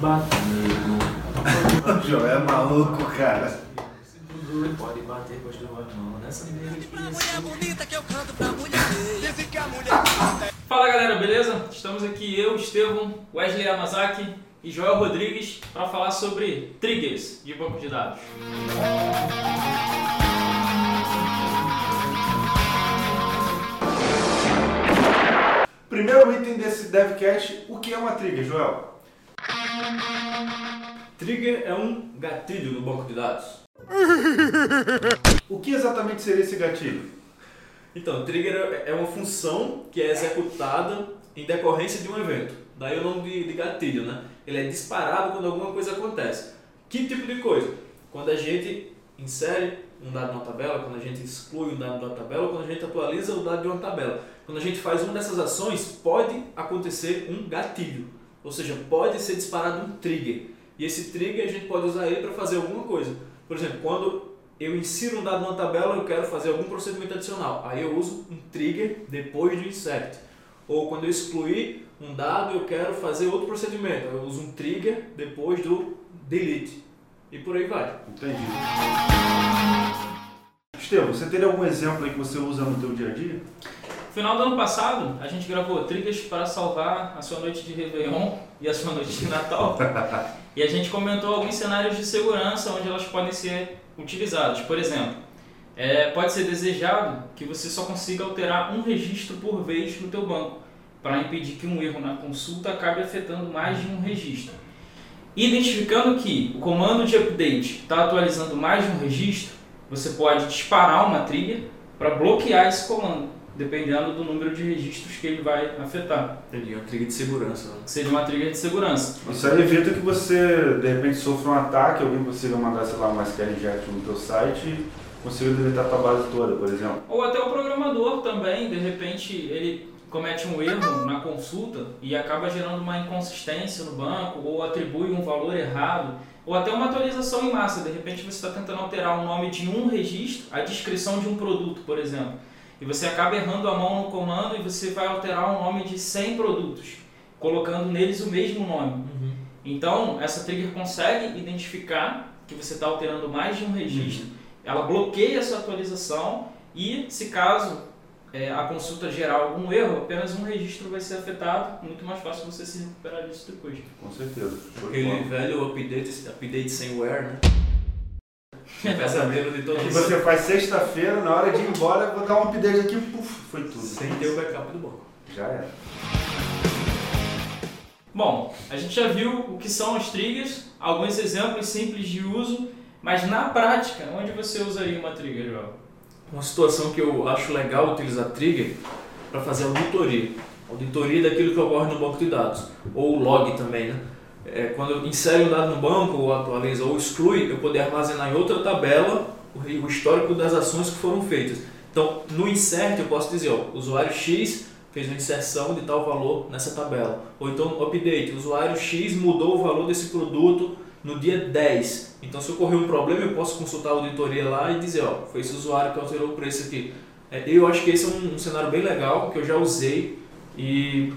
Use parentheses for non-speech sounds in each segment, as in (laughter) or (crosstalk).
Batendo. O João é maluco, cara. Pode bater com as duas mãos nessa mesa. Fala galera, beleza? Estamos aqui eu, Estevão, Wesley Yamazaki e Joel Rodrigues para falar sobre triggers de banco de dados. Primeiro item desse DevCast, o que é uma trigger, Joel? Trigger é um gatilho no banco de dados. (laughs) O que exatamente seria esse gatilho? Então, trigger é uma função que é executada em decorrência de um evento. Daí o nome de, de gatilho, né? Ele é disparado quando alguma coisa acontece. Que tipo de coisa? Quando a gente insere um dado numa tabela, quando a gente exclui um dado uma tabela, quando a gente atualiza o dado de uma tabela. Quando a gente faz uma dessas ações, pode acontecer um gatilho. Ou seja, pode ser disparado um trigger. E esse trigger a gente pode usar ele para fazer alguma coisa. Por exemplo, quando eu insiro um dado numa tabela, eu quero fazer algum procedimento adicional. Aí eu uso um trigger depois do insert. Ou quando eu excluir um dado, eu quero fazer outro procedimento. Eu uso um trigger depois do delete. E por aí vai. Entendi. Estevam, você teria algum exemplo aí que você usa no teu dia a dia? No final do ano passado, a gente gravou triggers para salvar a sua noite de Réveillon e a sua noite de Natal. (laughs) e a gente comentou alguns cenários de segurança onde elas podem ser utilizadas. Por exemplo, é, pode ser desejado que você só consiga alterar um registro por vez no teu banco, para impedir que um erro na consulta acabe afetando mais de um registro. Identificando que o comando de update está atualizando mais de um registro, você pode disparar uma trigger para bloquear esse comando, dependendo do número de registros que ele vai afetar. Entendi, uma trigger de segurança. Né? Seria uma trigger de segurança. Isso aí evita que você, de repente, sofra um ataque, alguém consiga mandar, sei lá, uma SQL inject no teu site e consiga deletar a tua base toda, por exemplo. Ou até o programador também, de repente, ele comete um erro na consulta e acaba gerando uma inconsistência no banco, ou atribui um valor errado, ou até uma atualização em massa. De repente você está tentando alterar o nome de um registro, a descrição de um produto, por exemplo. E você acaba errando a mão no comando e você vai alterar o nome de 100 produtos, colocando neles o mesmo nome. Uhum. Então, essa trigger consegue identificar que você está alterando mais de um registro, ela bloqueia essa atualização e, se caso é, a consulta gerar algum erro, apenas um registro vai ser afetado, muito mais fácil você se recuperar disso depois. Com certeza. Aquele velho update, update sem wear, né? (laughs) Pesadelo de todos Que os você faz sexta-feira, na hora de ir embora, vou dar um update aqui, puf, foi tudo. Sem ter o backup do banco. Já era. Bom, a gente já viu o que são os triggers, alguns exemplos simples de uso, mas na prática, onde você usaria uma trigger, Joel? Uma situação que eu acho legal utilizar trigger para fazer auditoria. Auditoria daquilo que ocorre no banco de dados. Ou log também, né? É, quando eu insere um dado no banco, ou atualiza, ou exclui, eu poder armazenar em outra tabela o o histórico das ações que foram feitas. Então, no insert eu posso dizer, ó, usuário X fez uma inserção de tal valor nessa tabela. Ou então, update, usuário X mudou o valor desse produto no dia 10. Então, se ocorrer um problema, eu posso consultar a auditoria lá e dizer, ó, foi esse usuário que alterou o preço aqui. É, eu acho que esse é um, um cenário bem legal, que eu já usei e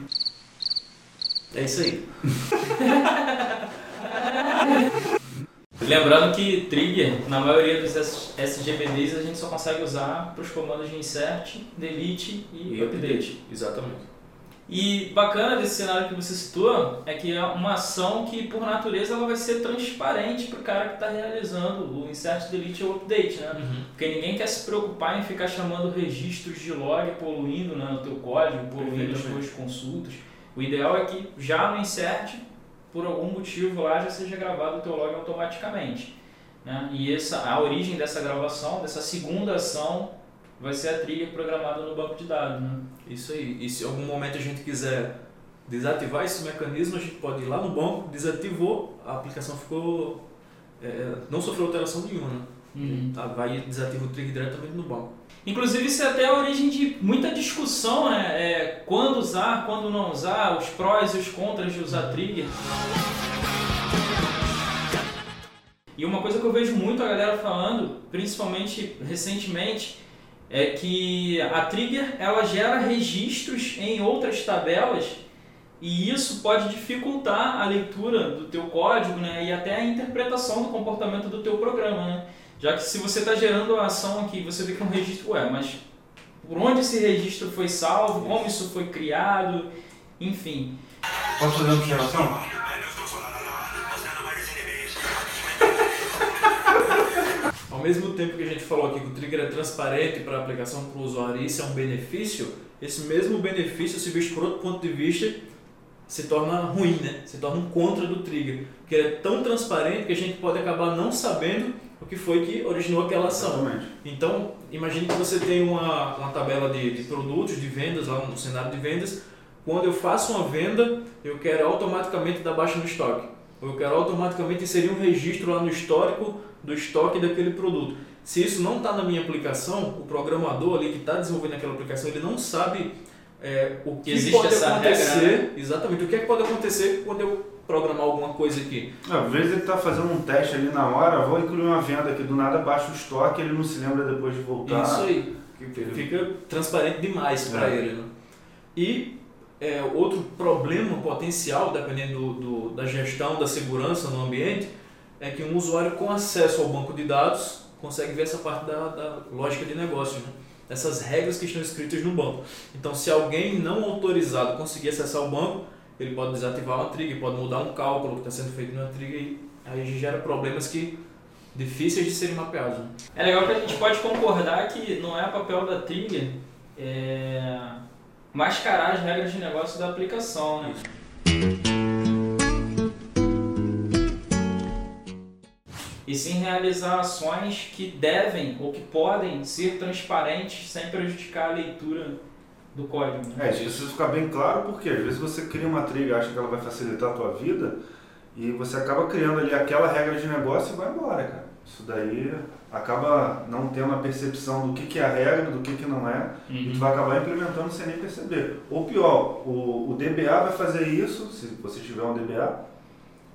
é isso aí. (laughs) Lembrando que trigger, na maioria dos SGBDs, a gente só consegue usar para os comandos de insert, delete e, update. Exatamente. E bacana desse cenário que você citou é que é uma ação que, por natureza, ela vai ser transparente para o cara que está realizando o insert, delete ou update, né? Porque ninguém quer se preocupar em ficar chamando registros de log poluindo né, no teu código, poluindo as tuas consultas. O ideal é que já no insert, por algum motivo lá, já seja gravado o teu log automaticamente. Né? E essa, a origem dessa gravação, dessa segunda ação, vai ser a trigger programada no banco de dados. Né? Isso aí. E se em algum momento a gente quiser desativar esse mecanismo, a gente pode ir lá no banco, desativou, a aplicação ficou. é, não sofreu alteração nenhuma, né? Uhum. Tá, vai e desativa o trigger diretamente no banco. Inclusive, isso é até a origem de muita discussão, né? É, quando usar, quando não usar, os prós e os contras de usar trigger. E uma coisa que eu vejo muito a galera falando, principalmente recentemente, é que a trigger ela gera registros em outras tabelas e isso pode dificultar a leitura do teu código né, e até a interpretação do comportamento do teu programa. Né? Já que se você está gerando a ação aqui, você vê que é um registro, ué, mas por onde esse registro foi salvo, como isso foi criado, enfim. Posso fazer uma observação? Ao mesmo tempo que a gente falou aqui que o trigger é transparente para a aplicação para o usuário e isso é um benefício, esse mesmo benefício, se visto por outro ponto de vista, se torna ruim, né? Se torna um contra do trigger. Porque ele é tão transparente que a gente pode acabar não sabendo o que foi que originou aquela ação. Exatamente. Então, imagine que você tem uma, uma tabela de, de produtos, de vendas, lá no cenário de vendas. Quando eu faço uma venda, eu quero automaticamente dar baixa no estoque. Ou eu quero automaticamente inserir um registro lá no histórico do estoque daquele produto. Se isso não está na minha aplicação, o programador ali que está desenvolvendo aquela aplicação, ele não sabe é, o que Existe pode essa acontecer. regra, né? Exatamente, o que, é que pode acontecer quando eu programar alguma coisa aqui. Às vezes ele está fazendo um teste ali na hora, vou incluir uma venda aqui, do nada baixa o estoque, ele não se lembra depois de voltar. Isso aí. Fica transparente demais para É. ele. Né? E é, outro problema potencial, dependendo do, do- da gestão da segurança no ambiente, é que um usuário com acesso ao banco de dados consegue ver essa parte da, da lógica de negócio, né? Essas regras que estão escritas no banco. Então, se alguém não autorizado conseguir acessar o banco, ele pode desativar uma trigger, pode mudar um cálculo que está sendo feito numa trigger e aí gera problemas que difíceis de serem mapeados. Né? É legal que a gente pode concordar que não é papel da Trigger é, mascarar as regras de negócio da aplicação, né? E sim realizar ações que devem ou que podem ser transparentes sem prejudicar a leitura do código. Né? É, isso precisa ficar bem claro porque às vezes você cria uma trilha, acha que ela vai facilitar a tua vida e você acaba criando ali aquela regra de negócio e vai embora, cara. Isso daí acaba não tendo a percepção do que, que é a regra, do que, que não é, e tu vai acabar implementando sem nem perceber. Ou pior, o, o DBA vai fazer isso, se você tiver um DBA,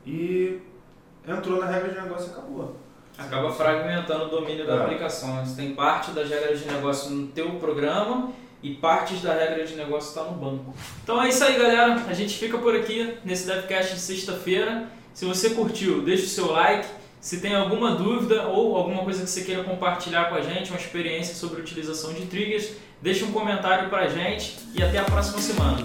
e entrou na regra de negócio e acabou. Acaba fragmentando o domínio da É. aplicação. né? Você tem parte das regras de negócio no teu programa e partes da regra de negócio está no banco. Então é isso aí, galera. A gente fica por aqui nesse DevCast de sexta-feira. Se você curtiu, deixa o seu like. Se tem alguma dúvida ou alguma coisa que você queira compartilhar com a gente, uma experiência sobre a utilização de triggers, deixa um comentário pra gente e até a próxima semana.